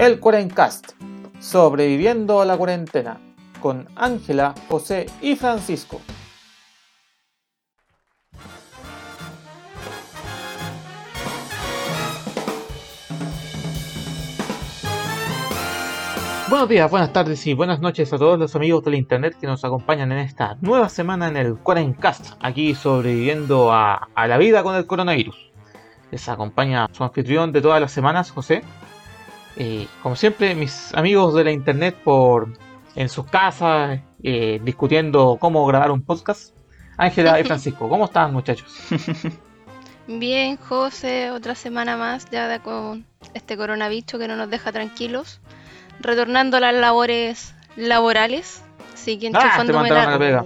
El Cuarencast, sobreviviendo a la cuarentena, con Ángela, José y Francisco. Buenos días, buenas tardes y buenas noches a todos los amigos del internet que nos acompañan en esta nueva semana en el Cuarencast, aquí sobreviviendo a, a la vida con el coronavirus. Les acompaña su anfitrión de todas las semanas, José. Y como siempre, mis amigos de la internet por en sus casas, eh, discutiendo cómo grabar un podcast. Ángela y Francisco, ¿cómo están muchachos? Bien, José, otra semana más ya con este coronavirus que no nos deja tranquilos. Retornando a las labores laborales. Así que Ah, te enchufándome, mandaron a la- la pega.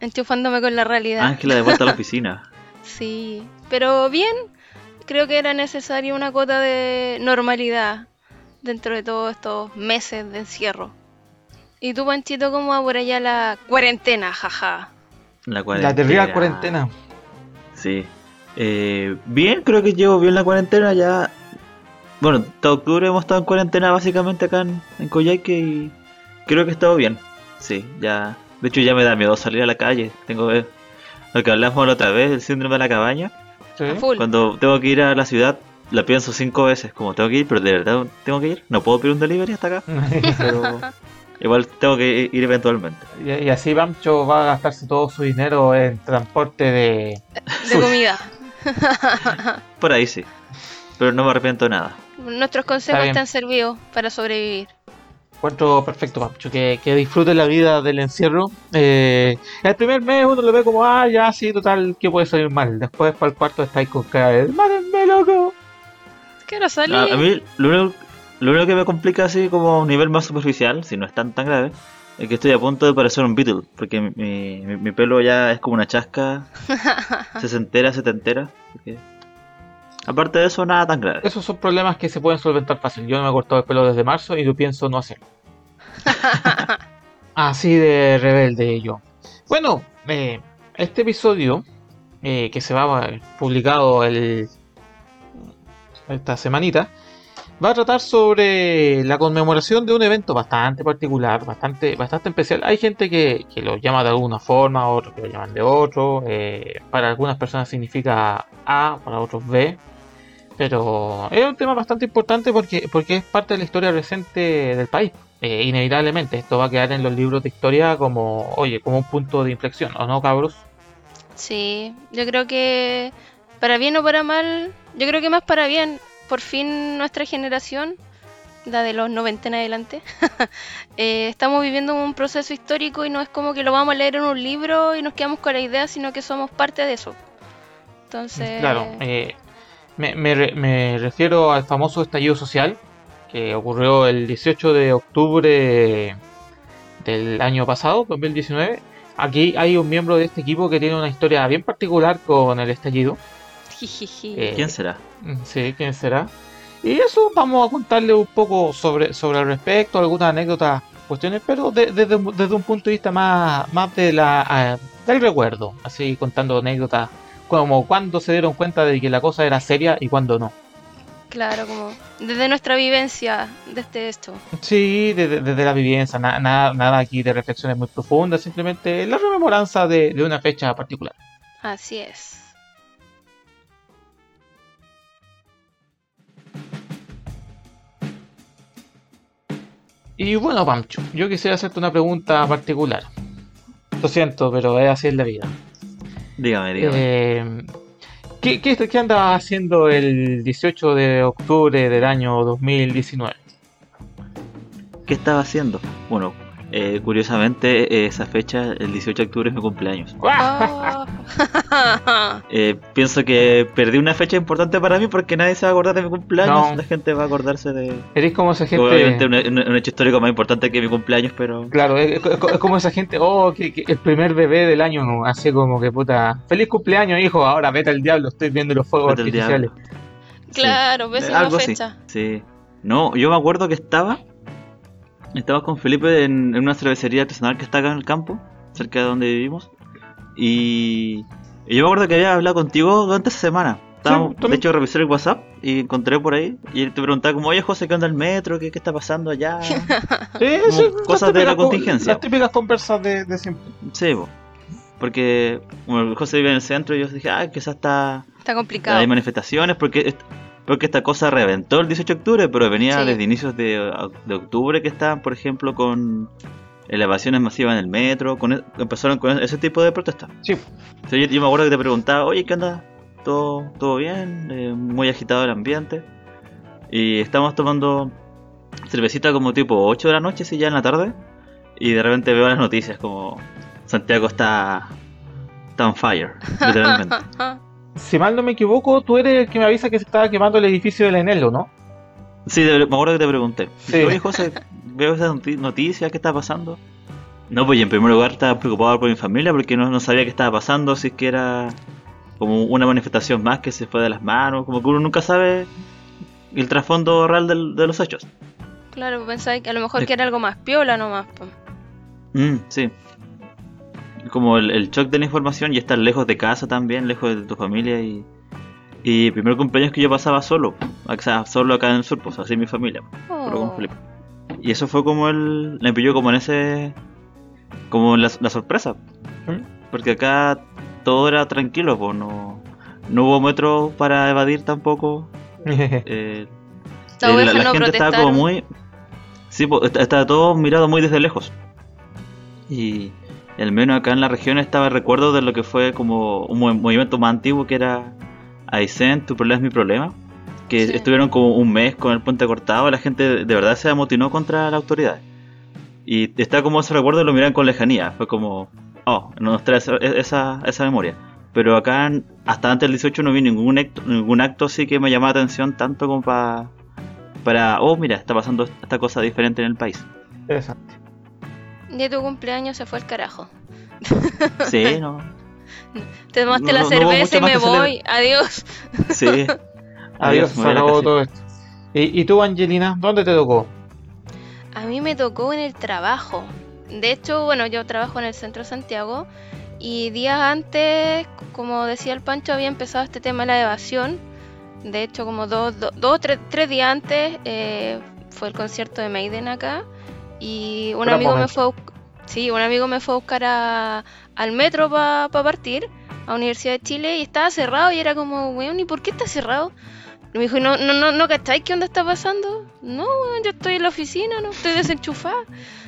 enchufándome con la realidad. Ángela de vuelta a la oficina. Sí, pero bien, creo que era necesaria una cuota de normalidad dentro de todos estos meses de encierro. ¿Y tú, Panchito, cómo va por allá la cuarentena, jaja? La, La terrible cuarentena. Sí. Eh, bien, creo que llevo bien la cuarentena ya. Bueno, todo octubre hemos estado en cuarentena básicamente acá en, en Coyhaique y creo que he estado bien. Sí, ya. De hecho ya me da miedo salir a la calle. Tengo eh, lo que hablamos la otra vez, el síndrome de la cabaña. Sí. Cuando tengo que ir a la ciudad, la pienso cinco veces. Como tengo que ir, pero de verdad tengo que ir. No puedo pedir un delivery hasta acá. Pero igual tengo que ir eventualmente. y, y así Bamcho va a gastarse todo su dinero en transporte de... De comida. Por ahí sí. Pero no me arrepiento de nada. Nuestros consejos Está están servidos para sobrevivir. Encuentro perfecto, Bamcho, que, que disfrute la vida del encierro. Eh, el primer mes uno lo ve como, ah, ya, sí, total, que puede salir mal. Después para el cuarto está ahí con cara de, mátenme, loco. Quiero salir. A, a mí lo único, lo único que me complica así como a un nivel más superficial, si no es tan tan grave, es que estoy a punto de parecer un Beatle, porque mi, mi, mi pelo ya es como una chasca, sesentera, setentera. así que- Aparte de eso, nada tan grave. Esos son problemas que se pueden solventar fácil. Yo no me he cortado el pelo desde marzo y yo pienso no hacerlo. Así de rebelde yo. Bueno, eh, este episodio eh, que se va a publicado el, esta semanita va a tratar sobre la conmemoración de un evento bastante particular, bastante, bastante especial. Hay gente que, que lo llama de alguna forma, otros que lo llaman de otro. eh, para algunas personas significa A, para otros B. Pero es un tema bastante importante porque, porque es parte de la historia reciente del país. Eh, inevitablemente, esto va a quedar en los libros de historia como, oye, como un punto de inflexión, ¿o no, cabros? Sí, yo creo que para bien o para mal, yo creo que más para bien, por fin nuestra generación, la de los 90 en adelante, eh, estamos viviendo un proceso histórico y no es como que lo vamos a leer en un libro y nos quedamos con la idea, sino que somos parte de eso. Entonces, Claro, eh, me, me re- me refiero al famoso estallido social que ocurrió el 18 de octubre del año pasado, 2019. Aquí hay un miembro de este equipo que tiene una historia bien particular con el estallido. Eh, ¿Quién será? Sí, ¿quién será? Y eso vamos a contarle un poco sobre, sobre el respecto, algunas anécdotas, cuestiones, pero de- desde, un- desde un punto de vista más, más de la, ah, del recuerdo, así contando anécdotas como cuando se dieron cuenta de que la cosa era seria y cuando no. Claro, como desde nuestra vivencia de este esto. Sí, desde, desde la vivencia, na- nada, nada aquí de reflexiones muy profundas, simplemente la rememoranza de, de una fecha particular. Así es. Y bueno, Pancho, yo quisiera hacerte una pregunta particular. Lo siento, pero es así en la vida. Dígame, dígame. Eh, ¿qué, qué, qué andaba haciendo el 18 de octubre del año 2019? ¿Qué estaba haciendo? Bueno, eh, curiosamente, eh, esa fecha, el 18 de octubre, es mi cumpleaños. Oh. Eh, pienso que perdí una fecha importante para mí porque nadie se va a acordar de mi cumpleaños. No. La gente va a acordarse de. Eres como esa gente. Obviamente, un, un- un hecho histórico más importante que mi cumpleaños, pero. Claro, es, es- es como esa gente, oh, que, que el primer bebé del año, ¿no? así como que puta, feliz cumpleaños, hijo, ahora vete al diablo, estoy viendo los fuegos Vete artificiales. claro, Sí, pésima algo así, fecha. Sí. No, yo me acuerdo que estaba. Estaba con Felipe en, en una cervecería artesanal que está acá en el campo, cerca de donde vivimos. Y, y yo me acuerdo que había hablado contigo durante esa semana. Estábamos, de hecho, revisé el WhatsApp y encontré por ahí. Y él te preguntaba, como, oye, José, ¿qué onda el metro? ¿Qué, qué está pasando allá? Sí, sí, cosas de la contingencia. Las típicas conversas de, de siempre. sí, po. porque como José vive en el centro, y yo dije, ah, quizás está, Está complicado. hay manifestaciones, porque, porque esta cosa reventó el 18 de octubre, pero venía Sí. desde inicios de, de octubre que estaban, por ejemplo, con elevaciones masivas en el metro, con, e- empezaron con ese tipo de protestas. Sí. O sea, yo, yo me acuerdo que te preguntaba, oye, ¿qué onda? ¿Todo, todo bien? Eh, muy agitado el ambiente. Y estamos tomando cervecita como tipo 8 de la noche, sí, ya en la tarde. Y de repente veo las noticias como Santiago está, está on fire, literalmente. Si mal no me equivoco, tú eres el que me avisa que se estaba quemando el edificio del Enelo, ¿no? Sí, de- me acuerdo que te pregunté. Sí. Oye, José, veo esas noti- noticias, ¿qué está pasando? No, pues en primer lugar estaba preocupado por mi familia porque no, no sabía qué estaba pasando, si es que era como una manifestación más que se fue de las manos, como que uno nunca sabe el trasfondo real del- de los hechos. Claro, pensáis que a lo mejor De- que era algo más piola nomás. po. Mm, sí. Como el, el shock de la información y estar lejos de casa también, lejos de tu familia y... Y el primer cumpleaños que yo pasaba solo, o sea, solo acá en el sur, pues así mi familia. Solo con Oh. Felipe. Y eso fue como el. Me pilló como en ese. Como la, la sorpresa. ¿Mm? Porque acá todo era tranquilo, pues no. No hubo metro para evadir tampoco. eh, eh, ovejas no gente estaba como muy. Sí, pues est- estaba todo mirado muy desde lejos. Y al menos acá en la región estaba el recuerdo de lo que fue como un mov- movimiento más antiguo que era Aysén, tu problema es mi problema. Que Sí. estuvieron como un mes con el puente cortado, la gente de verdad se amotinó contra la autoridad. Y está como ese recuerdo, lo miran con lejanía. Fue como, oh, nos trae esa, esa, esa memoria. Pero acá, hasta antes del 18, no vi ningún acto, ningún acto así que me llamaba la atención tanto como para, para, oh, mira, está pasando esta cosa diferente en el país. Interesante. De tu cumpleaños se fue el carajo. Sí, no. Te tomaste No- la no- cerveza y me voy. Adiós. Sí. Adiós, me se acabó todo esto. ¿Y, y tú, Angelina, dónde te tocó? A mí me tocó en el trabajo. De hecho, bueno, yo trabajo en el centro de Santiago y días antes, como decía el Pancho, había empezado este tema de la evasión. De hecho, como dos, dos, dos, tres, tres días antes eh, fue el concierto de Maiden acá y un Gran amigo me fue a, sí, un amigo me fue a buscar a- al metro para partir a Universidad de Chile y estaba cerrado y era como, weón, ¿y por qué está cerrado? Y me dijo, ¿no, no, no, no cacháis qué onda está pasando? No, weón, yo estoy en la oficina, no estoy desenchufada.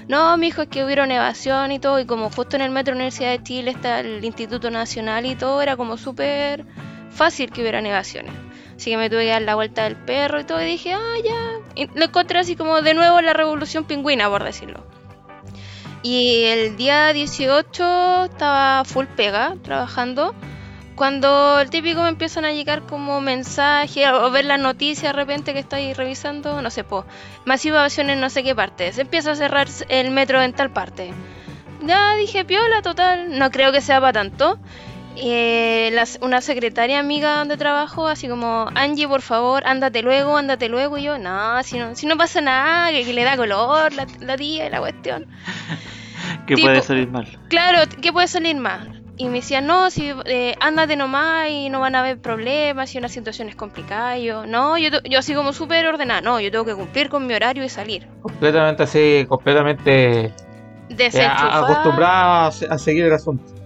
No, mi hijo, es que hubieron evasión y todo, y como justo en el metro Universidad de Chile está el Instituto Nacional y todo, era como súper fácil que hubieran evasiones. Así que me tuve que dar la vuelta del perro y todo, y dije, ah, ya. Lo encontré así como de nuevo la revolución pingüina, por decirlo. Y el día 18 estaba full pega, trabajando. Cuando el típico me empiezan a llegar como mensajes o ver las noticias de repente que estáis revisando, no sé, po, masiva evasión en no sé qué parte, se empieza a cerrar el metro en tal parte. Ya dije, piola, total, no creo que sea para tanto. Eh, las- una secretaria amiga donde trabajo, así como, Angie, por favor, ándate luego, ándate luego. Y yo, no, si no, si no pasa nada, que, que le da color la, la tía y la cuestión. ¿Qué Tipo- puede salir mal? Claro, ¿qué puede salir mal? Y me decían, no, si eh, ándate nomás y no van a haber problemas, si una situación es complicada. Y yo, no, yo, yo así como súper ordenada, no, yo tengo que cumplir con mi horario y salir. Completamente así, completamente eh, acostumbrada a seguir el asunto.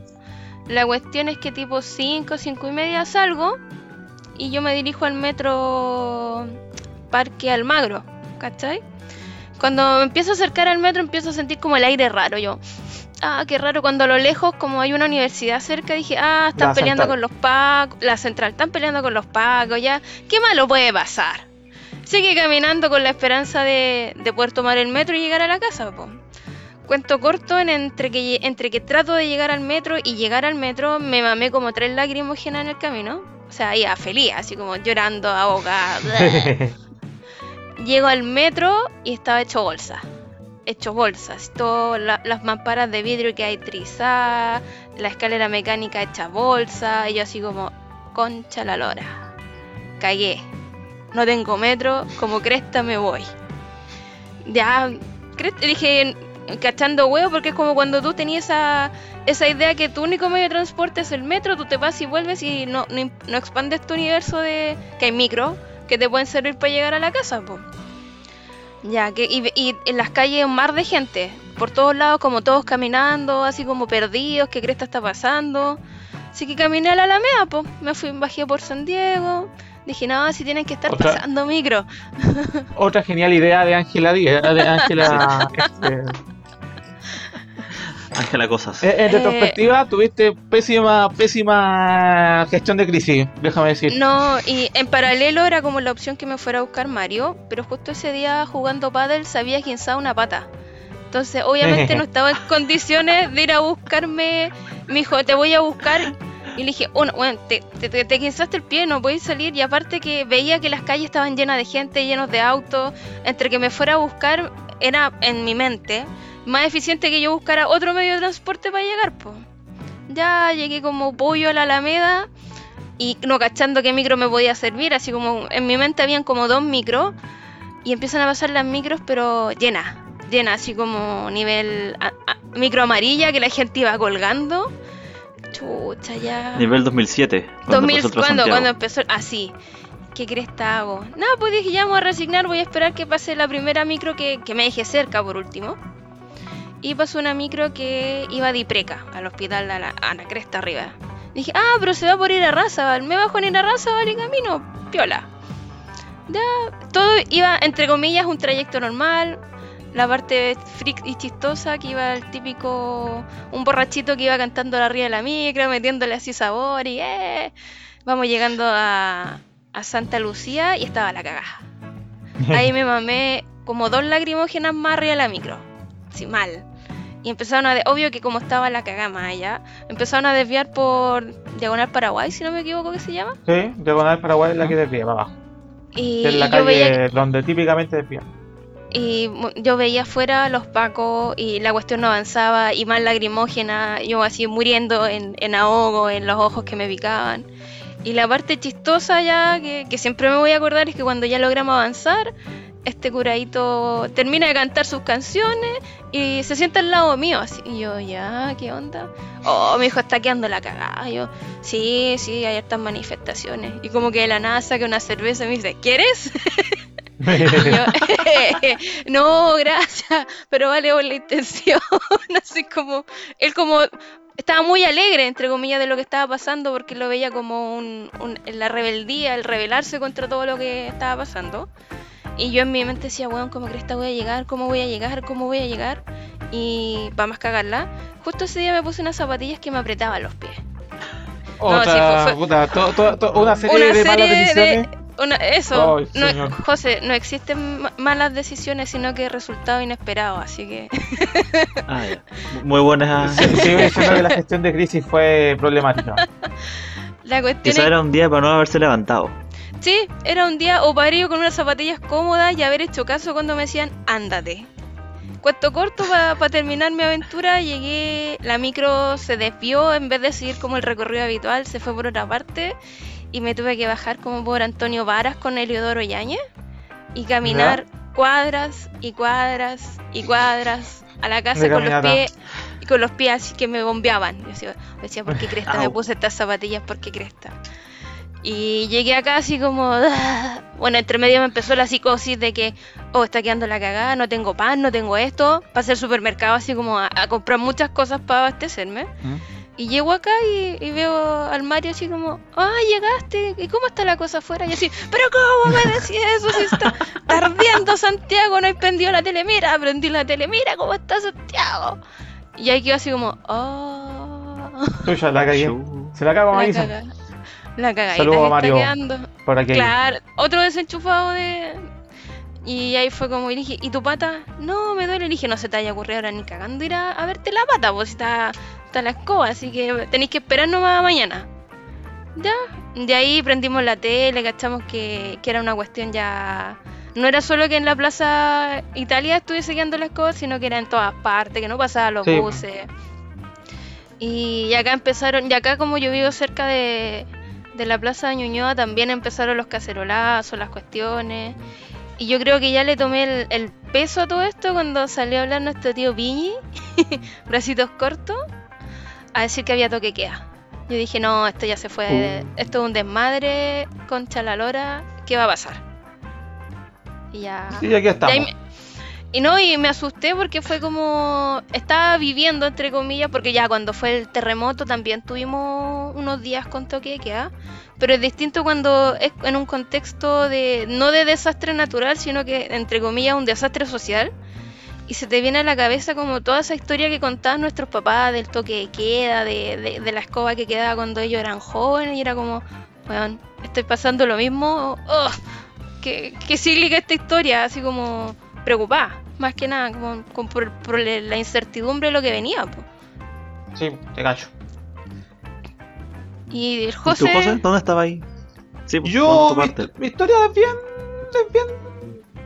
La cuestión es que tipo 5, 5 y media salgo y yo me dirijo al metro Parque Almagro, ¿cachai? Cuando me empiezo a acercar al metro empiezo a sentir como el aire raro, yo, ah, qué raro, cuando a lo lejos, como hay una universidad cerca, dije, ah, están La peleando central. con los pacos, la central, están peleando con los pacos, ya, ¿qué malo puede pasar? Sigue caminando con la esperanza de, de poder tomar el metro y llegar a la casa, po. Cuento corto, en entre que, entre que trato de llegar al metro y llegar al metro, me mamé como tres lacrimógenas en el camino. O sea, iba feliz, así como llorando, ahogada. Llego al metro y estaba hecho bolsa. Hecho bolsas. Todas la- las mamparas de vidrio que hay trizadas, la escalera mecánica hecha bolsa. Y yo así como, concha la lora. Cagué. No tengo metro, como cresta me voy. Ya, dije, cachando huevo porque es como cuando tú tenías esa, esa idea que tu único medio de transporte es el metro, tú te vas y vuelves y no, no, no expandes tu universo de que hay micro que te pueden servir para llegar a la casa, po. Ya, que y, y en las calles un mar de gente, por todos lados como todos caminando, así como perdidos, qué cresta está pasando. Así que caminé a la Alameda, po. me fui, bajé por San Diego, dije, no, si tienen que estar Otra- pasando micro. Otra genial idea de Ángela Díaz, de Ángela. este, Ángela Cosas. en, en Eh, retrospectiva, tuviste pésima, pésima gestión de crisis, déjame decir. No, y en paralelo era como la opción que me fuera a buscar Mario, pero justo ese día jugando paddle se había guinzado una pata. Entonces, obviamente no estaba en condiciones de ir a buscarme. Me dijo, te voy a buscar. Y le dije, bueno, bueno, te, te, te, el pie, no puedes salir. Y aparte que veía que las calles estaban llenas de gente, llenos de autos. Entre que me fuera a buscar, era en mi mente más eficiente que yo buscara otro medio de transporte para llegar, pues. Ya llegué como pollo a la Alameda y no cachando qué micro me podía servir, así como en mi mente habían como dos micros y empiezan a pasar las micros pero llenas, llenas, así como nivel a- a- micro amarilla que la gente iba colgando. Chucha, ya. Nivel 2007. Cuando 2000, pasó ¿cuándo, Transantiago. cuando empezó? Así. ¿Qué cresta hago? Nada, pues dije, ya me voy a resignar, voy a esperar que pase la primera micro que, que me deje cerca por último. Y pasó una micro que iba de Ipreca, al hospital a la, a la cresta arriba. Dije, ah, pero se va por ir a Razabal. Me bajo en ir a Razabal y camino, piola. Ya, todo iba, entre comillas, un trayecto normal. La parte freak y chistosa que iba el típico, un borrachito que iba cantando arriba de la micro, metiéndole así sabor y eh. Vamos llegando a, a Santa Lucía y estaba la cagada. Ahí me mamé como dos lacrimógenas más arriba de la micro. Así mal. Y empezaron a... obvio que como estaba la cagada más allá, empezaron a desviar por Diagonal Paraguay, si no me equivoco que se llama. Sí, Diagonal Paraguay es la que desvía para abajo. Y, Es la veía calle donde típicamente desvía. Y yo veía afuera los pacos y la cuestión no avanzaba y más lagrimógena, yo así muriendo en, en ahogo, en los ojos que me picaban. Y la parte chistosa ya, que, que siempre me voy a acordar, es que cuando ya logramos avanzar, este curadito termina de cantar sus canciones y se sienta al lado mío, así. Y yo, ya, ¿qué onda? Oh, mi hijo está quedando la cagada. Yo, sí, sí, hay estas manifestaciones. Y como que de la nada saca una cerveza y me dice, ¿quieres? Yo, no, gracias, pero vale por la intención. Así como, él como estaba muy alegre, entre comillas, de lo que estaba pasando, porque lo veía como un, un- la rebeldía, el rebelarse contra todo lo que estaba pasando. Y yo en mi mente decía, weón, ¿cómo crees que voy a llegar? ¿Cómo voy a llegar? ¿Cómo voy a llegar? Y para más cagarla, justo ese día me puse unas zapatillas que me apretaban los pies. Otra, sí, fue- fue- puta, to- to- to- una serie Una de malas de- decisiones. Una- eso, Ay, no, señor. José, no existen ma- malas decisiones, sino que resultados inesperados, así que Ah, ya. Muy buenas. Sí, diciendo que la gestión de crisis fue problemática. la cuestión Quizá es, era un día para no haberse levantado. Sí, era un día o para ir con unas zapatillas cómodas y haber hecho caso cuando me decían, ándate. Cuento corto para terminar mi aventura, llegué, la micro se desvió en vez de seguir como el recorrido habitual, se fue por otra parte y me tuve que bajar como por Antonio Varas con Heliodoro Yáñez y caminar cuadras y cuadras y cuadras a la casa con los pies y con los pies así que me bombeaban. Yo decía, ¿por qué cresta me puse estas zapatillas? ¿Por qué cresta? Y llegué acá así como... "Ah". Bueno, entre medio me empezó la psicosis de que, oh, está quedando la cagada, no tengo pan, no tengo esto. Pasé al supermercado así como a, a comprar muchas cosas para abastecerme. ¿Mm? Y llego acá y, y veo al Mario así como, ah, llegaste, ¿y cómo está la cosa afuera? Y así, pero ¿cómo me decís eso si está tardiendo Santiago? No he prendido la tele, mira, prendí la tele, mira cómo está Santiago. Y ahí quedó así como, oh, Tuya, la cagué. Se la cago a la Marisa. La cagadita Saludos a que está Mario. quedando. Por aquí. Claro, otro desenchufado de... Y ahí fue como, y dije, ¿y tu pata? No, me duele. Y dije, no se te haya ocurrido ahora ni cagando ir a, a verte la pata, pues está, está la escoba, así que tenéis que esperar nomás mañana. Ya, de ahí prendimos la tele, cachamos que, que era una cuestión ya... No era solo que en la Plaza Italia estuviese quedando la escoba, sino que era en todas partes, que no pasaban los Sí. buses. Y acá empezaron, y acá como yo vivo cerca de, de la Plaza de Ñuñoa, también empezaron los cacerolazos, las cuestiones. Y yo creo que ya le tomé el, el peso a todo esto cuando salió a hablar nuestro tío Piñi, bracitos cortos, a decir que había toque queda. Yo dije, no, esto ya se fue, esto es un desmadre, concha la lora, ¿qué va a pasar? Y ya... Y aquí estamos. me- y no, y me asusté porque fue como, estaba viviendo, entre comillas, porque ya cuando fue el terremoto también tuvimos unos días con toque de queda, pero es distinto cuando es en un contexto de, no de desastre natural, sino que, entre comillas, un desastre social. Y se te viene a la cabeza como toda esa historia que contaban nuestros papás del toque de queda, de, de- de la escoba que quedaba cuando ellos eran jóvenes, y era como, weón, estoy pasando lo mismo, oh, qué, qué cíclica esta historia, así como preocupada, más que nada, como, como por, por la incertidumbre de lo que venía. po. Sí, te cacho. Y el ¿Y tú, José, José? ¿Dónde estaba ahí? Sí, Yo, mi, historia es bien, es bien,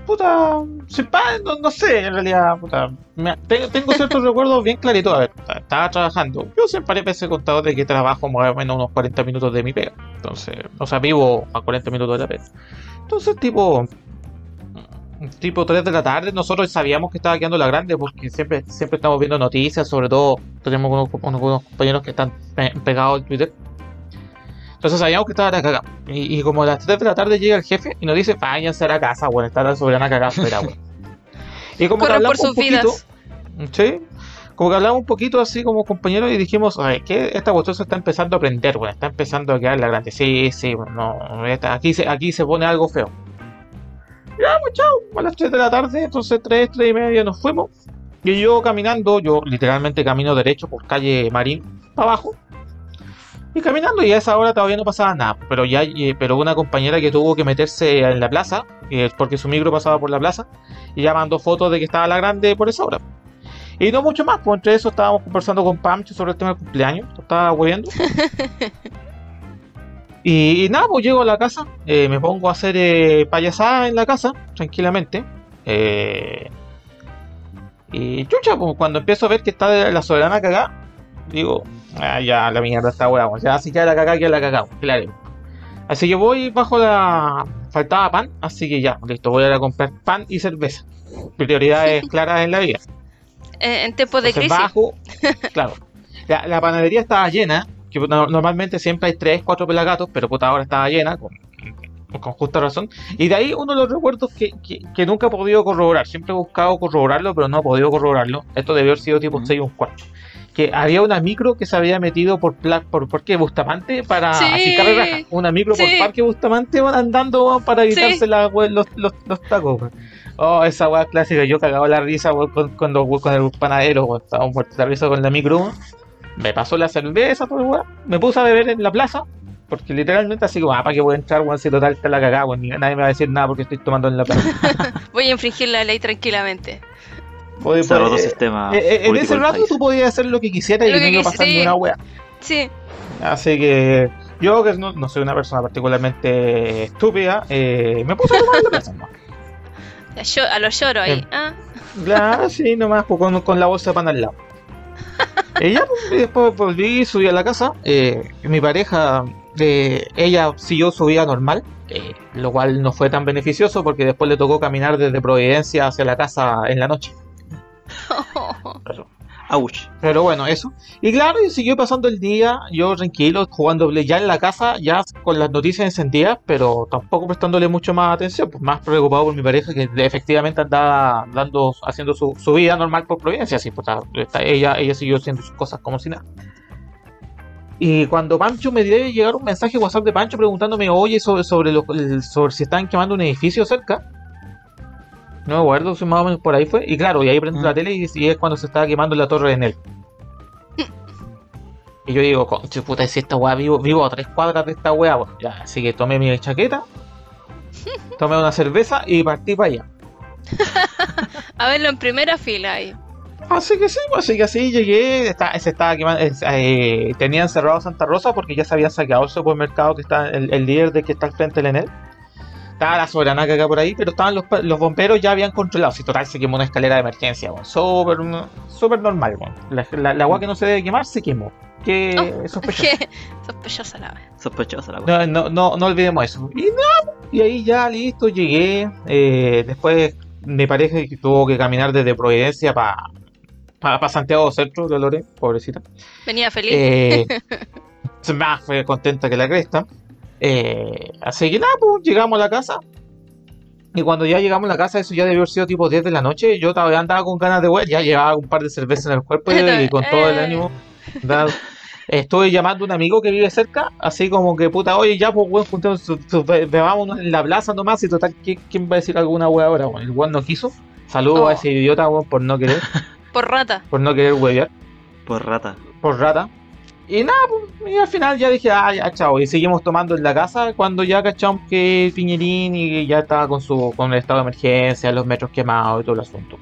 puta, simpática, no, no sé, en realidad, puta, me- tengo, tengo ciertos recuerdos bien claritos, a ver, estaba trabajando, yo siempre veces he contado de que trabajo más o menos unos 40 minutos de mi pega, entonces, o sea, vivo a 40 minutos de la pega, entonces, tipo, tipo 3 de la tarde, nosotros sabíamos que estaba quedando la grande porque siempre, siempre estamos viendo noticias, sobre todo tenemos unos, unos- unos compañeros que están pe- pegados al Twitter. Entonces sabíamos que estaba la cagada. Y, y como a las 3 de la tarde llega el jefe y nos dice, váyanse a la casa, bueno, está la soberana cagada afuera, bueno. Y como que por hablamos un sus poquito, vidas. sí, como que hablamos un poquito así como compañeros y dijimos, "Ay, que esta cuestión se está empezando a aprender, bueno, está empezando a quedar la grande. Sí, sí, no, aquí, se, aquí se pone algo feo. Ya, pues chao, a las 3 de la tarde, entonces 3, 3 y media nos fuimos. Y yo caminando, yo literalmente camino derecho por calle Marín para abajo. Y caminando, y a esa hora todavía no pasaba nada. Pero ya, pero una compañera que tuvo que meterse en la plaza, porque su micro pasaba por la plaza, y ya mandó fotos de que estaba la grande por esa hora. Y no mucho más, pues entre eso estábamos conversando con Pamcho sobre el tema del cumpleaños, estaba hueviendo. y, y nada, pues llego a la casa, eh, me pongo a hacer eh, payasada en la casa, tranquilamente. eh, y chucha, pues cuando empiezo a ver que está la soberana cagada, digo, ah, ya la mierda está hueá, pues, ya si queda la cagada, queda la cagada, claro. Así que voy bajo la. Faltaba pan, así que ya, listo, voy a ir a comprar pan y cerveza. Prioridades claras en la vida. eh, en tiempos de Entonces crisis. bajo, claro. La, la panadería estaba llena, que no- normalmente siempre hay 3, 4 pelagatos, pero puta ahora estaba llena, con, con justa razón. Y de ahí uno de los recuerdos que, que, que nunca he podido corroborar. Siempre he buscado corroborarlo, pero no he podido corroborarlo. Esto debió haber sido tipo Ujú. 6 o un cuarto. Que había una micro que se había metido por pla- por Parque Bustamante para Sí. así. Una micro por Sí. Parque Bustamante van andando para evitarse Sí. la- los, los, los tacos. Oh, esa weá clásica, yo cagaba la risa weón, con, cuando weón, con el panadero, estaba muerto la risa con la micro. Me pasó la cerveza, todo el weón. Me puse a beber en la plaza, porque literalmente así como, ah, ¿para qué voy a entrar, weón? Si total está la cagada, weón, nadie me va a decir nada porque estoy tomando en la plaza. Voy a infringir la ley tranquilamente. Oye, Se pues, el sistema. eh, eh, en ese rato tú podías hacer lo que quisieras y no iba pasando sí. una wea. Sí, Así que yo, que no, no soy una persona particularmente estúpida, eh, me puse a tomar en la plaza, ¿no? a, yo- a los lloros ahí. Em. Ah, Claro, sí, nomás pues, con, con la bolsa de pan al lado. Ya, pues, después volví, subí a la casa. eh, mi pareja, eh, ella siguió su vida normal, eh, lo cual no fue tan beneficioso porque después le tocó caminar desde Providencia hacia la casa en la noche. Pero, bueno, eso. Y claro, y siguió pasando el día, yo tranquilo, jugando Play ya en la casa, ya con las noticias encendidas, pero tampoco prestándole mucho más atención, pues más preocupado por mi pareja que efectivamente andaba dando, haciendo su, su vida normal por Providencia, así, pues está- ella, ella siguió haciendo sus cosas como si nada. Y cuando Pancho me debe llegar un mensaje WhatsApp de Pancho preguntándome, oye, sobre, sobre, lo- sobre si están quemando un edificio cerca. No me acuerdo si más o menos por ahí fue. Y claro, y ahí prendo Mm. la tele y, y es cuando se estaba quemando la torre de Enel. Y yo digo, conche puta, si esta weá vivo, vivo a tres cuadras de esta weá, bueno, ya, así que tomé mi chaqueta, tomé una cerveza y partí para allá. a verlo en primera fila ahí. Así que sí, pues, así que así llegué, está- se estaba quemando, eh, tenían cerrado Santa Rosa porque ya se habían saqueado el supermercado que está, el, el líder de que está al frente del Enel. Estaba la soberana acá por ahí, pero estaban los, los bomberos ya habían controlado. Si total se quemó una escalera de emergencia, bueno, súper, súper normal, bueno. La, la, la agua que no se debe quemar se quemó. que Oh, sospechosa. Qué sospechosa la. Sospechosa la cosa. No, no, no, no olvidemos eso. Y no, y ahí ya listo, llegué. eh, después me parece que tuvo que caminar desde Providencia para pa, Santiago Centro, Dolores, pobrecita. Venía feliz. Eh, me fue contenta que la cresta. Eh, así que nada, pues llegamos a la casa. Y cuando ya llegamos a la casa, eso ya debió haber sido tipo 10 de la noche. Yo todavía andaba con ganas de huear, ya llevaba un par de cervezas en el cuerpo y, y con todo el Eh. ánimo. andaba- Estuve llamando a un amigo que vive cerca, así como que puta, oye, ya pues weón, juntemos, veámonos en la plaza nomás. Y total, ¿quién, quién va a decir alguna wea ahora? weón? el weón no quiso. Saludos Oh. a ese idiota, weón, por no querer, Por rata. por no querer huevear Por rata. por rata. Y nada, pues, y al final ya dije, ah, ya, chao. Y seguimos tomando en la casa cuando ya cachamos que Piñerín y ya estaba con su con el estado de emergencia, los metros quemados y todo el asunto.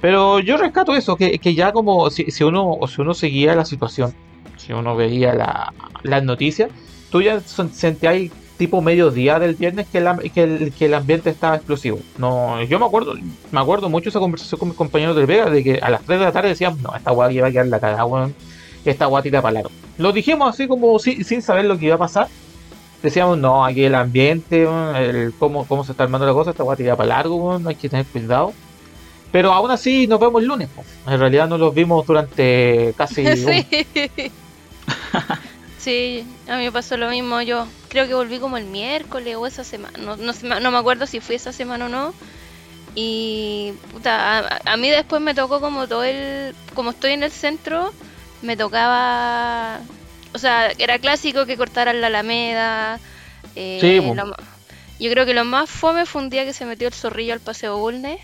Pero yo rescato eso, que, que ya como si, si uno si uno seguía la situación, si uno veía la, las noticias, tú ya sentías tipo mediodía del viernes que el, am- que, el, que el ambiente estaba explosivo. No, yo me acuerdo, me acuerdo mucho esa conversación con mis compañeros del Vega de que a las 3 de la tarde decían, no, esta weá va a quedar la cagada, weón esta guá tira para largo. Lo dijimos así como si- sin saber lo que iba a pasar. Decíamos, no, aquí el ambiente, el, cómo, cómo se está armando la cosa, esta guá tira para largo, hay que tener cuidado. Pero aún así nos vemos el lunes. po. En realidad no los vimos durante casi Sí. Sí, a mí me pasó lo mismo. Yo creo que volví como el miércoles o esa semana. No, no, no me acuerdo si fue esa semana o no. Y puta, a, a mí después me tocó como todo el. Como estoy en el centro, me tocaba. O sea, era clásico que cortaran la Alameda. eh, Sí, lo yo creo que lo más fome fue un día que se metió el zorrillo al paseo Bulnes.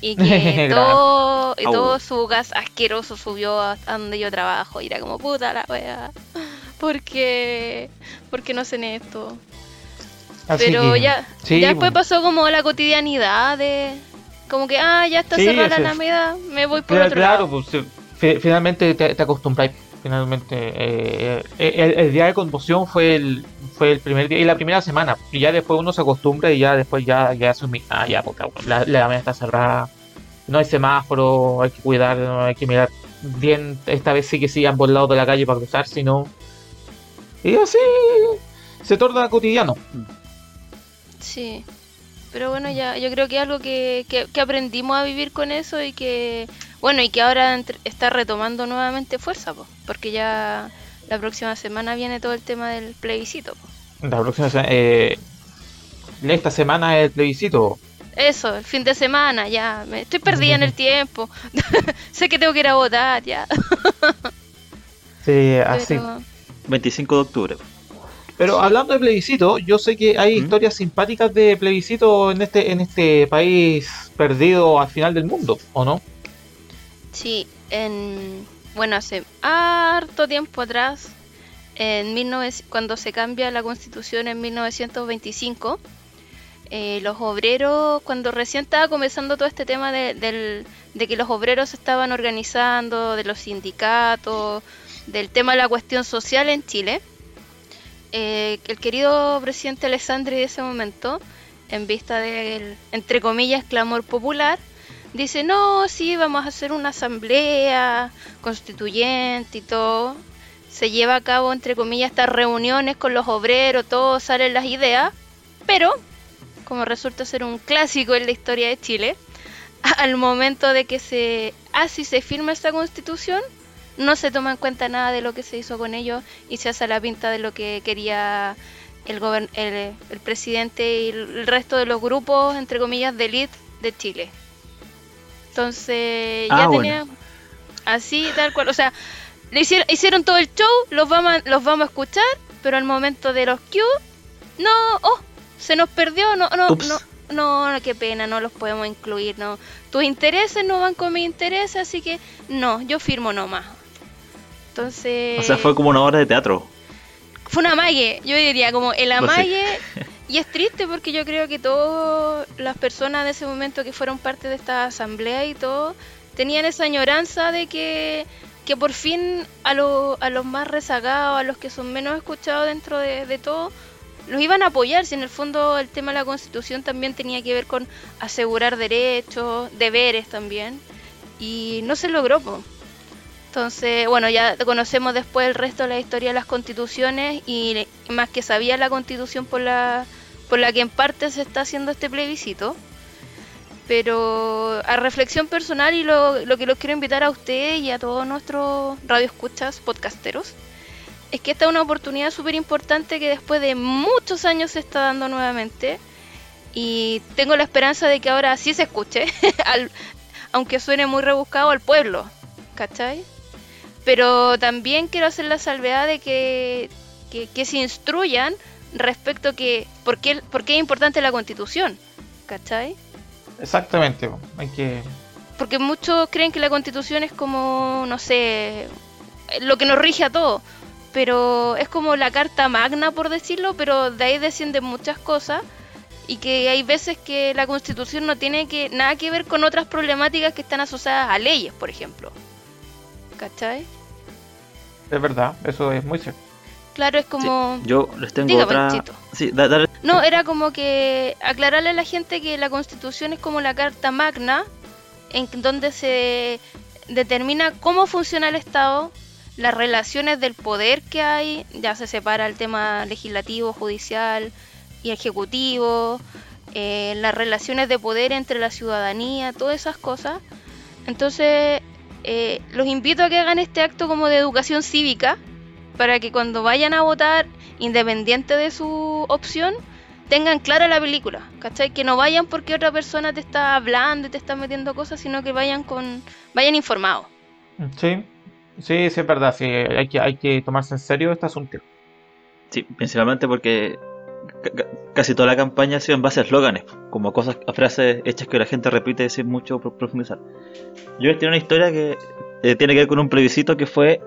Y que todo, y todo su gas asqueroso subió a donde yo trabajo. Y era como puta la wea. ¿Por qué? ¿Por qué no hacen esto? Así Pero que- ya, sí, ya después pasó como la cotidianidad de. Como que, ah, ya está Sí, cerrada la. Alameda, me voy por Cla- otro claro, lado. pues, finalmente te, te acostumbráis. Finalmente, eh, el, el día de conmoción fue el, fue el primer día y la primera semana. Y ya después uno se acostumbra y ya después ya, ya asumí, ah, ya, porque la, la está cerrada. No hay semáforo, hay que cuidar, hay que mirar bien. Esta vez sí que sí ambos lados de la calle para cruzar, si no. Y así se torna cotidiano. Sí. Pero bueno, ya yo creo que algo que, que aprendimos a vivir con eso y que, bueno, y que ahora entre- está retomando nuevamente fuerza, po, porque ya la próxima semana viene todo el tema del plebiscito. po. La próxima se- eh, esta semana es el plebiscito. Eso, el fin de semana, ya, me estoy perdida en el tiempo. sé que tengo que ir a votar, ya. Sí, así. Pero, 25 de octubre. Pero hablando de plebiscito, yo sé que hay ¿Mm? historias simpáticas de plebiscito en este en este país perdido al final del mundo, ¿o no? Sí, en bueno, hace harto tiempo atrás, en 19 cuando se cambia la constitución en 1925, eh, los obreros, cuando recién estaba comenzando todo este tema de, que los obreros estaban organizando, de los sindicatos, del tema de la cuestión social en Chile, eh, el querido presidente Alessandri de ese momento, en vista del, entre comillas, clamor popular, dice, no, sí, vamos a hacer una asamblea constituyente y todo. Se lleva a cabo, entre comillas, estas reuniones con los obreros, todos salen las ideas, pero, como resulta ser un clásico en la historia de Chile, al momento de que se así se firma esta constitución, no se toma en cuenta nada de lo que se hizo con ellos y se hace la pinta de lo que quería el, el, el presidente y el resto de los grupos, entre comillas, de elite de Chile. Entonces, Ah, ya bueno. tenía así, tal cual. O sea, le hicieron, hicieron todo el show, los vamos, a, los vamos a escuchar, pero al momento de los Q, no, oh, se nos perdió, no, no, Ups. no, no, qué pena, no los podemos incluir, no. Tus intereses no van con mis intereses, así que no, yo firmo nomás. Entonces. O sea, fue como una obra de teatro. Fue un amague, yo diría, como el Pues sí. Y es triste porque yo creo que todas las personas de ese momento que fueron parte de esta asamblea y todo, tenían esa añoranza de que, que por fin a, lo- a los más rezagados, a los que son menos escuchados dentro de, de todo, los iban a apoyar. Si en el fondo el tema de la constitución también tenía que ver con asegurar derechos, deberes también. Y no se logró. Entonces, bueno, ya conocemos después el resto de la historia de las constituciones y más que sabía la constitución por la, por la que en parte se está haciendo este plebiscito. Pero a reflexión personal y lo, lo que los quiero invitar a ustedes y a todos nuestros radioescuchas podcasteros es que esta es una oportunidad súper importante que después de muchos años se está dando nuevamente y tengo la esperanza de que ahora sí se escuche, aunque suene muy rebuscado al pueblo, ¿cachai? Pero también quiero hacer la salvedad de que, que, se instruyan respecto a que por qué, por qué es importante la constitución, ¿cachai? Exactamente, hay que... Porque muchos creen que la constitución es como, no sé, lo que nos rige a todos, pero es como la carta magna, por decirlo, pero de ahí descienden muchas cosas y que hay veces que la constitución no tiene que nada que ver con otras problemáticas que están asociadas a leyes, por ejemplo. ¿Cachai? Es verdad, eso es muy cierto. Claro, es como... yo les tengo otra... Sí, No, era como que aclararle a la gente que la constitución es como la carta magna en donde se determina cómo funciona el Estado, las relaciones del poder que hay, ya se separa el tema legislativo, judicial y ejecutivo, eh, las relaciones de poder entre la ciudadanía, todas esas cosas. Entonces, eh, los invito a que hagan este acto como de educación cívica, para que cuando vayan a votar, independiente de su opción, tengan clara la película, ¿cachai? Que no vayan porque otra persona te está hablando y te está metiendo cosas, sino que vayan con vayan informados. Sí, sí, sí es verdad, sí, hay que, hay que tomarse en serio este asunto. Sí, principalmente porque casi toda la campaña ha sido en base a eslóganes, como cosas, a frases hechas que la gente repite sin mucho profundizar. Yo tengo una historia que eh, tiene que ver con un plebiscito que fue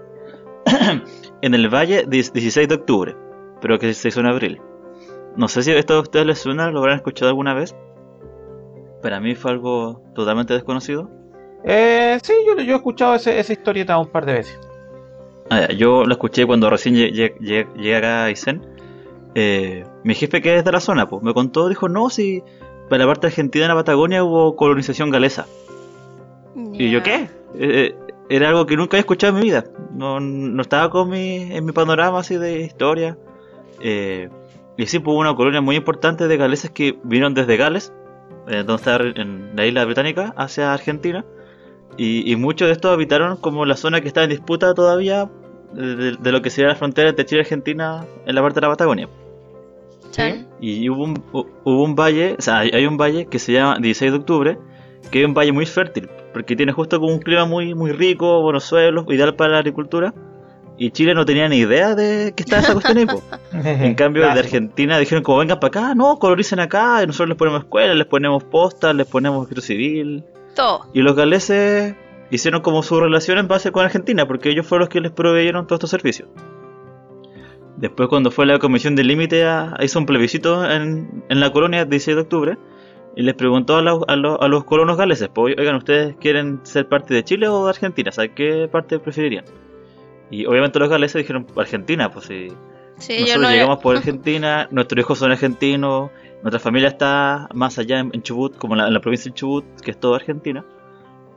en el Valle 16 de octubre, pero que se hizo en abril. No sé si esto a ustedes les suena, lo habrán escuchado alguna vez. Para mí fue algo totalmente desconocido. Eh, sí, yo, yo he escuchado ese, esa historieta un par de veces. Ah, yo lo escuché cuando recién llegué, acá a Isen. Eh, mi jefe que es de la zona, pues me contó, dijo, no, si para la parte argentina de la Patagonia hubo colonización galesa. ¿Y yo qué? Eh, era algo que nunca había escuchado en mi vida. No, no estaba con mi, en mi panorama así de historia. Eh, y sí, pues, hubo una colonia muy importante de galeses que vinieron desde Gales, eh, donde está en la isla británica, hacia Argentina. Y, muchos de estos habitaron como la zona que está en disputa todavía de, lo que sería la frontera entre Chile y Argentina en la parte de la Patagonia. ¿Sí? Y hubo un, hubo un valle, o sea, hay un valle que se llama 16 de octubre, que es un valle muy fértil, porque tiene justo como un clima muy, muy rico, buenos suelos, ideal para la agricultura. Y Chile no tenía ni idea de que estaba esa cuestión ahí. en cambio, de Argentina dijeron como vengan para acá, no, coloricen acá, y nosotros les ponemos escuelas, les ponemos postas, les ponemos escrito civil. Todo. Y los galeses hicieron como su relación en base con Argentina, porque ellos fueron los que les proveyeron todos estos servicios. Después cuando fue la comisión del límite hizo un plebiscito en, en la colonia el 16 de octubre y les preguntó a, los colonos galeses, pues, oigan, ¿ustedes quieren ser parte de Chile o de Argentina? ¿Sabes qué parte preferirían? Y obviamente los galeses dijeron Argentina, pues si nosotros llegamos por Argentina, nuestros hijos son argentinos, nuestra familia está más allá en, Chubut, como en la, provincia de Chubut, que es toda Argentina.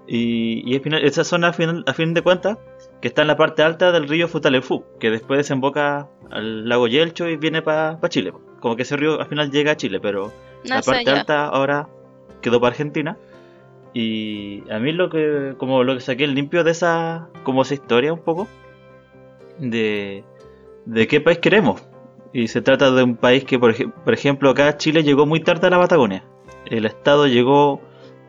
Y, y final, esa zona, a fin, a fin de cuentas, que está en la parte alta del río Futalefú, que después desemboca al lago Yelcho y viene para Chile. Como que ese río al final llega a Chile, pero la parte alta ahora quedó para Argentina. Y a mí lo que como lo que saqué el limpio de esa como esa historia un poco de de qué país queremos. Y se trata de un país que por, por ejemplo acá Chile llegó muy tarde a la Patagonia. El estado llegó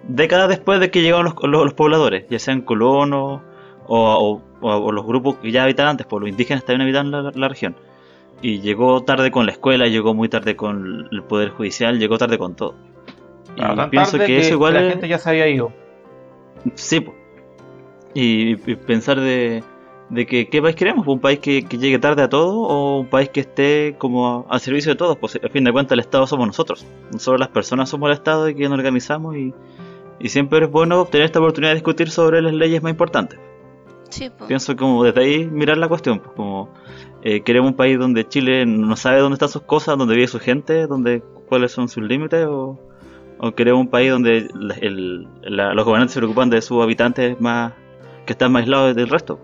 décadas después de que llegaron los, pobladores, ya sean colonos o, los grupos que ya habitaban antes, por pues los indígenas también habitaban la, la región y llegó tarde con la escuela, llegó muy tarde con el poder judicial, llegó tarde con todo. Y pienso que, eso igual la gente ya se había ido. Sí, y, pensar de, de que qué país queremos, un país que, llegue tarde a todo o un país que esté como al servicio de todos, pues a fin de cuentas el Estado somos nosotros, nosotros las personas somos el Estado y que nos organizamos y, y siempre es bueno tener esta oportunidad de discutir sobre las leyes más importantes. Sí, Pienso como desde ahí mirar la cuestión, pues, como eh, queremos un país donde Chile no sabe dónde están sus cosas, dónde vive su gente, dónde, cuáles son sus límites, o, queremos un país donde los gobernantes se preocupan de sus habitantes más que están más aislados del resto.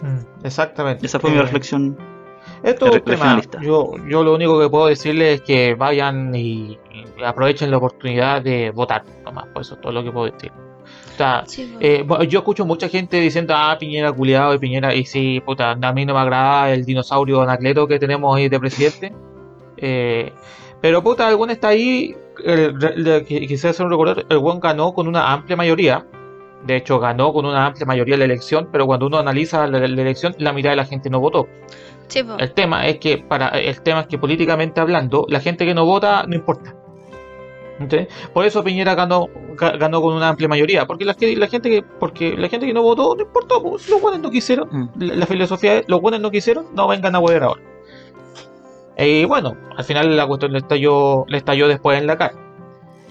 Mm, exactamente. Esa fue mi Eh, reflexión. Esto es Re- un tema. regionalista. Yo, yo lo único que puedo decirles es que vayan y, y aprovechen la oportunidad de votar. Nomás, por eso es todo lo que puedo decir. Sí, eh, yo escucho mucha gente diciendo, ah, Piñera culiado y Piñera, y sí, puta, a mí no me agrada el dinosaurio anacleto que tenemos ahí de presidente. Eh, pero puta, algún está ahí, el, quisiera hacer un recordatorio, el buen ganó con una amplia mayoría. De hecho, ganó con una amplia mayoría la elección, pero cuando uno analiza la, la elección, la mitad de la gente no votó. Sí. El tema es que para el tema es que políticamente hablando, la gente que no vota no importa. Por eso Piñera ganó ga- ganó con una amplia mayoría, porque la, gente que porque la gente que no votó no importó, pues, los buenos no quisieron, Mm. la, la filosofía es los buenos no quisieron, no vengan a huever ahora. Y bueno, al final la cuestión le estalló, le estalló después en la cara.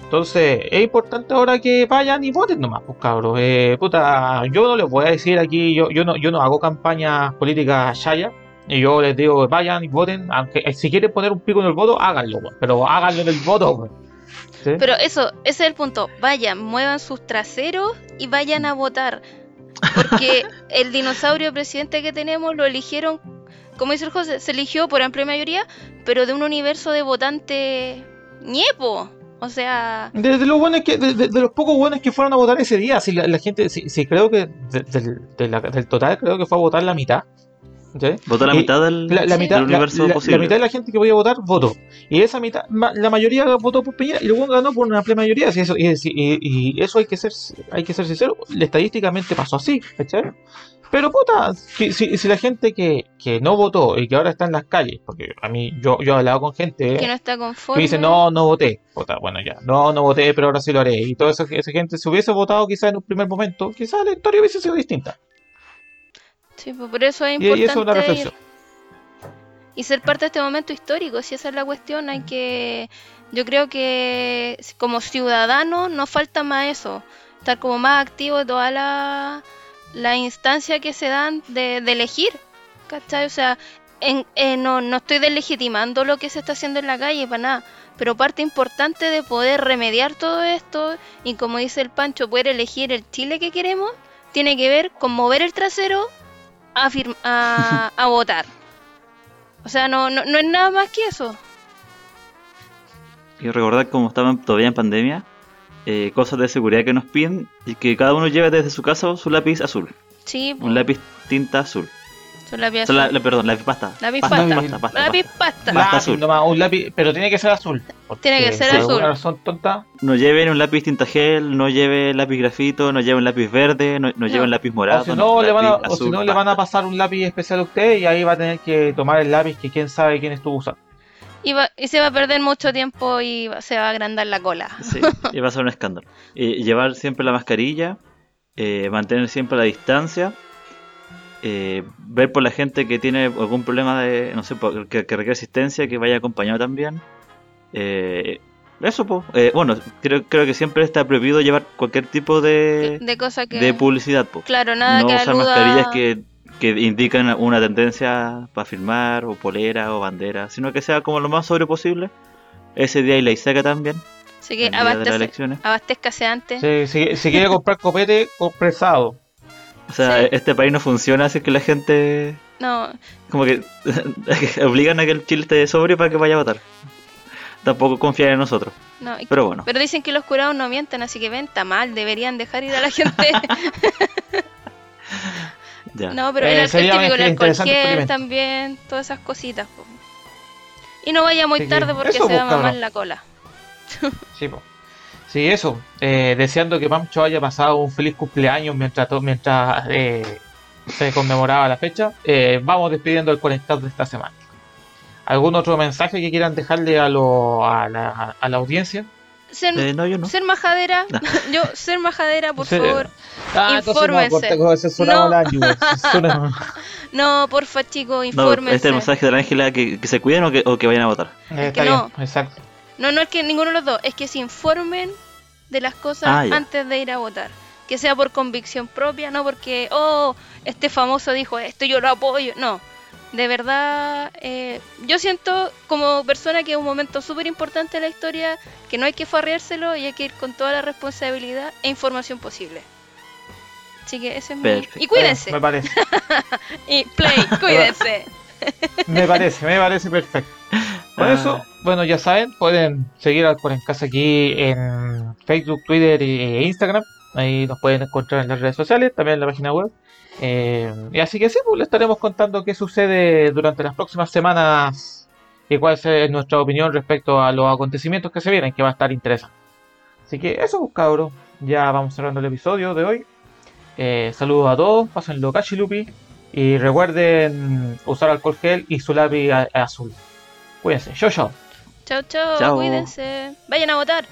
Entonces, es importante ahora que vayan y voten nomás, pues cabros. Eh, puta, yo no les voy a decir aquí, yo, yo no, yo no hago campañas políticas chaya. Y yo les digo, vayan y voten, aunque eh, si quieren poner un pico en el voto, háganlo, pero háganlo en el voto. ¿Sí? Pero eso, ese es el punto. Vayan, muevan sus traseros y vayan a votar. Porque el dinosaurio presidente que tenemos lo eligieron, como dice el José, se eligió por amplia mayoría, pero de un universo de votantes ñepo. O sea, De, de los buenos que, de, de- de los pocos buenos que fueron a votar ese día, si la, la gente, si, si creo que de la- del total creo que fue a votar la mitad. ¿Sí? Votó la Y mitad del, La, la Sí. mitad, del la, universo la- la posible. mitad de la gente que podía votar votó. Y esa mitad, ma- la mayoría votó por Piñera y luego ganó por una amplia mayoría. Si eso, y, y- y eso hay que ser hay que ser sincero, estadísticamente pasó así, ¿cachai? Pero puta, si, si- si la gente que, que no votó y que ahora está en las calles, porque a mí yo, yo he hablado con gente que no está que conforme. dice no, no voté. Puta, bueno ya, no, no voté, pero ahora sí lo haré. Y toda esa, esa gente, si hubiese votado quizás en un primer momento, quizás la historia hubiese sido distinta. Sí, pues por eso es Y, y eso es una importante ir- reflexión. y ser parte de este momento histórico, si esa es la cuestión, hay que, yo creo que como ciudadanos nos falta más eso, estar como más activo de todas las la instancias que se dan de, de elegir, ¿cachai? O sea, en- eh, no, no estoy deslegitimando lo que se está haciendo en la calle, para nada, pero parte importante de poder remediar todo esto y como dice el Pancho, poder elegir el Chile que queremos, tiene que ver con mover el trasero a, fir- a, a votar. O sea, no, no, no es nada más que eso. Y recordar como estaban todavía en pandemia, eh, cosas de seguridad que nos piden y que cada uno lleve desde su casa su lápiz azul, Sí, un lápiz tinta azul. Son lápiz O sea, la, azul. la- perdón, lápiz pasta. Lápiz pasta, pasta. pasta, pasta, lápiz pasta. pasta. Lápiz azul. nomás, un lápiz, pero tiene que ser azul. Tiene que ser azul. razón tonta. No lleven un lápiz tinta gel, no lleven lápiz grafito, no lleven lápiz verde, no, no lleven lápiz morado. o si no, le van a, lápiz o si azul, no le van a pasar un lápiz especial a usted y ahí va a tener que tomar el lápiz que quién sabe quién estuvo usando. Y, va- y se va a perder mucho tiempo y va- se va a agrandar la cola. Sí, y va a ser un escándalo. Eh, llevar siempre la mascarilla, eh, mantener siempre la distancia, eh, ver por la gente que tiene algún problema de, no sé, que, que requiere asistencia, que vaya acompañado también. Eh, eso, pues. bueno, creo, creo que siempre está prohibido llevar cualquier tipo de, De cosas que. de publicidad, pues. claro, nada no que usar aluda- mascarillas que, que indican una tendencia para firmar, o polera, o bandera, sino que sea como lo más sobre posible. Ese día y la Isaca también, Así que abastece, abastézcase antes. Si, si- si quiere comprar copete, compresado. O sea, Sí. este país no funciona así que la gente No, como que obligan a que el Chile esté sobrio para que vaya a votar. Tampoco confían en nosotros. no. y- Pero bueno, Pero dicen que los curados no mienten, así que ven, está mal, deberían dejar ir a la gente. ya. no, pero Eh, el, sería típico, el alcohol interesante gel también, todas esas cositas. po. Y no vaya muy tarde porque se va a mamar la cola. Sí, po. Sí eso. Eh, deseando que Pancho haya pasado un feliz cumpleaños mientras, mientras eh, se conmemoraba la fecha. Eh, vamos despidiendo el conectado de esta semana. ¿Algún otro mensaje que quieran dejarle a, lo, a, la, a la audiencia? Ser, Eh, no, yo no. ser majadera, No. yo, ser majadera, por Sí. favor. Ah, no, Infórmense. No. porfa, chicos, No, infórmense. este es el mensaje de la Ángela que, que se cuiden o que, o que vayan a votar. Eh, Está que bien, no. exacto. No, no es que ninguno de los dos, es que se informen de las cosas Ah, antes de ir a votar. Que sea por convicción propia, no porque, oh, este famoso dijo esto, yo lo apoyo. No, de verdad, eh, yo siento como persona que es un momento súper importante de la historia, que no hay que farreárselo y hay que ir con toda la responsabilidad e información posible. Así que ese es mi... Y cuídense. Me parece, Y play, cuídense. me parece, me parece perfecto. Por Ah. eso, bueno, ya saben, pueden seguir al Por en Casa aquí en Facebook, Twitter e Instagram. Ahí nos pueden encontrar en las redes sociales, también en la página web. Eh, y así que sí, pues les estaremos contando qué sucede durante las próximas semanas y cuál es nuestra opinión respecto a los acontecimientos que se vienen, que va a estar interesante. Así que eso, pues, cabros. Ya vamos cerrando el episodio de hoy. Eh, saludos a todos, pásenlo cachilupi. Y recuerden usar alcohol gel y su lápiz azul. Cuídense, chao. Chao, chao, Chao. cuídense. Vayan a votar.